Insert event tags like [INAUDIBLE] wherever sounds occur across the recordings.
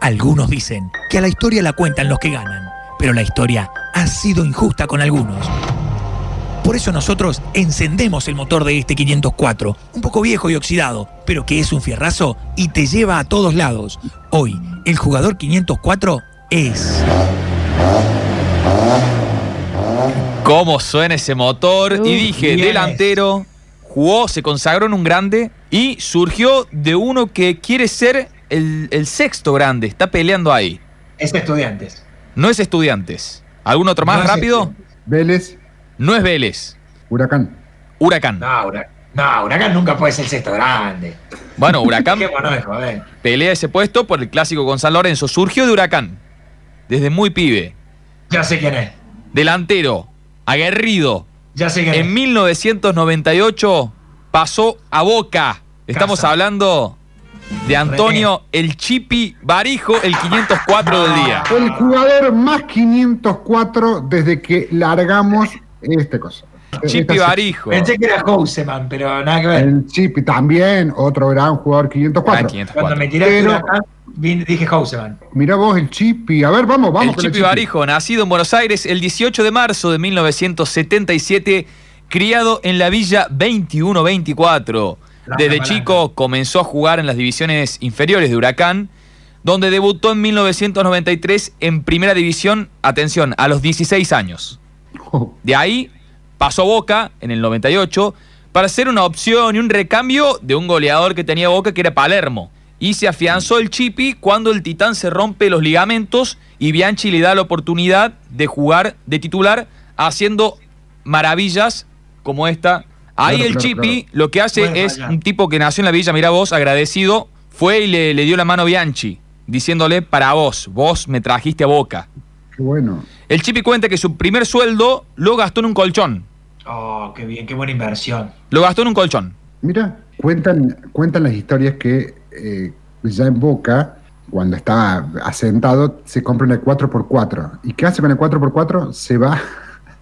Algunos dicen que a la historia la cuentan los que ganan, pero la historia ha sido injusta con algunos. Por eso nosotros encendemos el motor de este 504, un poco viejo y oxidado, pero que es un fierrazo y te lleva a todos lados. Hoy, el jugador 504 es... ¿Cómo suena ese motor? y dije, bien delantero, jugó, se consagró en un grande y surgió de uno que quiere ser el, el sexto grande. Está peleando ahí. Es estudiantes. No es estudiantes. ¿Algún otro más No rápido? Vélez, No es Vélez. Huracán. Huracán. No, Huracán. No, Huracán nunca puede ser el sexto grande. Bueno, Huracán [LAUGHS] joder. pelea ese puesto por el clásico con San Lorenzo. Surgió de Huracán. Desde muy pibe. Ya sé quién es. Delantero. Aguerrido. Ya sé quién En es. 1998 pasó a Boca. Estamos Casa. hablando de Antonio El Chipi Barijo, el 504 del día. El jugador más 504 desde que largamos este cosa. Chipi Esta- Barijo. Pensé que era Houseman, pero nada que ver. El Chipi también, otro gran jugador 504. Ah, 504. Cuando me tiraste Pero- vine- dije Houseman. Mirá vos el Chipi. A ver, vamos, vamos El con Chipi Barijo, nacido en Buenos Aires el 18 de marzo de 1977, criado en la Villa 2124. Desde chico comenzó a jugar en las divisiones inferiores de Huracán, donde debutó en 1993 en Primera División, atención, a los 16 años. [LAUGHS] De ahí pasó Boca en el 98 para ser una opción y un recambio de un goleador que tenía Boca que era Palermo. Y se afianzó el Chipi cuando el Titán se rompe los ligamentos y Bianchi le da la oportunidad de jugar de titular haciendo maravillas como esta. Ahí Claro, el claro, Chipi claro. lo que hace Bueno, es vaya. un tipo que nació en la villa, mira vos, agradecido, fue y le, le dio la mano a Bianchi, diciéndole para vos, vos me trajiste a Boca. qué bueno. El Chipi cuenta que su primer sueldo lo gastó en un colchón. Oh, qué bien, qué buena inversión. Lo gastó en un colchón. Mira, cuentan, cuentan las historias que eh, ya en Boca, cuando estaba asentado, se compra una 4x4. ¿Y qué hace con el 4x4? Se va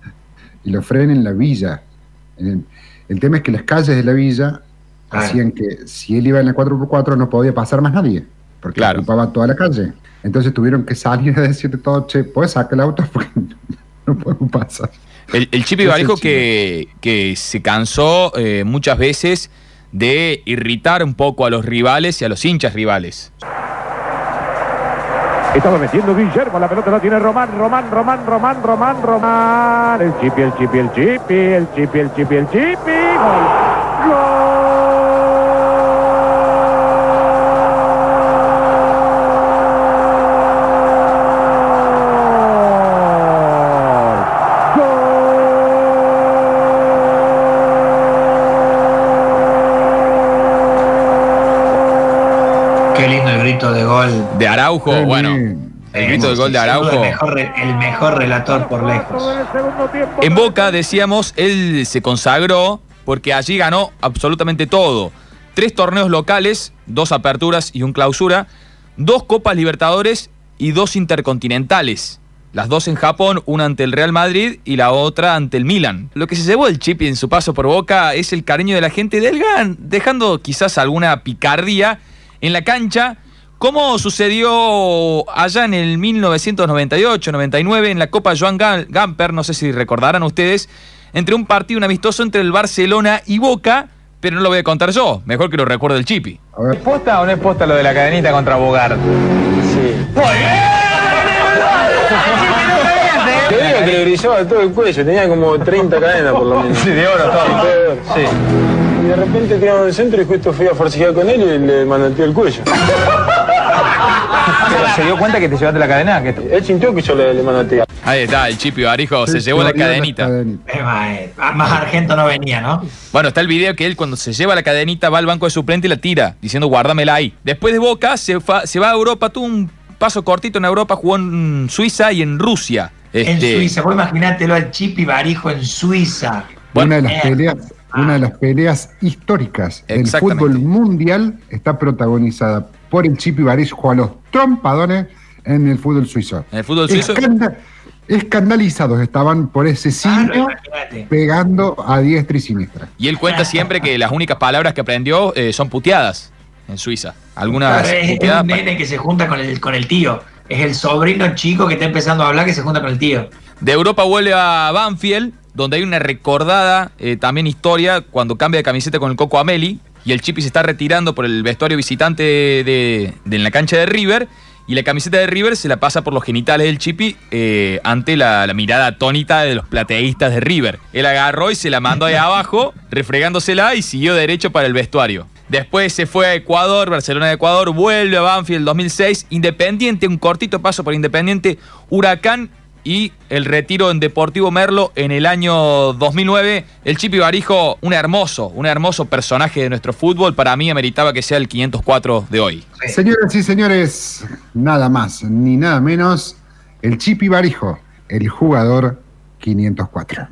[LAUGHS] y lo frena en la villa. El, el tema es que las calles de la villa Claro. hacían que si él iba en el 4x4 no podía pasar más nadie, porque Claro. ocupaba toda la calle. Entonces tuvieron que salir a decirle todo, che, ¿puedes sacar el auto? [LAUGHS] Porque no podemos pasar. El, el Chipi Barijo que, que se cansó eh, muchas veces de irritar un poco a los rivales y a los hinchas rivales. Estaba metiendo Guillermo, la pelota la tiene Román, Román, Román, Román, Román, Román. El chipi, el chipi, el chipi, el chipi, el chipi, el chipi. Gol. Grito de gol. De Araujo, bueno, el grito del gol de Araujo. El mejor, re- el mejor relator por lejos. En Boca, decíamos, él se consagró porque allí ganó absolutamente todo. Tres torneos locales, dos aperturas y un clausura, dos Copas Libertadores y dos Intercontinentales. Las dos en Japón, una ante el Real Madrid y la otra ante el Milan. Lo que se llevó el Chipi en su paso por Boca es el cariño de la gente del GAN, dejando quizás alguna picardía en la cancha, como sucedió allá en el 1998-99 en la Copa Joan Gam- Gamper, no sé si recordarán ustedes, entre un partido un amistoso entre el Barcelona y Boca, pero no lo voy a contar yo, mejor que lo recuerde el Chipi. Ver, ¿Posta o no es posta lo de la cadenita contra Bogart? Sí. Te digo que le brillaba todo el cuello, tenía como 30 cadenas por lo menos. Sí, de oro todo. Sí. Y de repente tiraron el centro y justo fui a forcejear con él y le manoteé el cuello. [LAUGHS] ¿Se dio cuenta que te llevaste la cadena? Él sintió que yo le, le manoteé. Ahí está, el Chipi Barijo se llevó la cadenita. más, eh, más argento no venía, ¿no? Bueno, está el video que él cuando se lleva la cadenita va al banco de suplente y la tira, diciendo guárdamela ahí. Después de Boca se, fa- se va a Europa, tuvo un paso cortito en Europa, jugó en Suiza y en Rusia. En Este, Suiza, vos imaginátelo al Chipi Barijo en Suiza. Bueno, una de las eh, peleas, una de las peleas históricas del fútbol mundial está protagonizada por el Chipi Barijo a los trompadones en el fútbol suizo. En el fútbol suizo. Escanda- escandalizados estaban por ese Claro, simio imagínate. pegando a diestra y siniestra. Y él cuenta [LAUGHS] siempre que las únicas palabras que aprendió eh, son puteadas. en Suiza. Algunas Claro, es, un nene que se junta con el, con el tío. Es el sobrino chico que está empezando a hablar que se junta con el tío. De Europa vuelve a Banfield, donde hay una recordada eh, también historia cuando cambia de camiseta con el Coco Ameli y el Chipi se está retirando por el vestuario visitante de, de- en la cancha de River y la camiseta de River se la pasa por los genitales del Chipi eh, ante la, la mirada atónita de los plateístas de River. Él agarró y se la mandó ahí [LAUGHS] abajo, refregándosela y siguió derecho para el vestuario. Después se fue a Ecuador, Barcelona de Ecuador, vuelve a Banfield 2006, Independiente, un cortito paso por Independiente, Huracán y el retiro en Deportivo Merlo en el año 2009. El Chipi Barijo, un hermoso, un hermoso personaje de nuestro fútbol. Para mí ameritaba que sea el 504 de hoy. Señoras y señores, nada más ni nada menos, el Chipi Barijo, el jugador 504.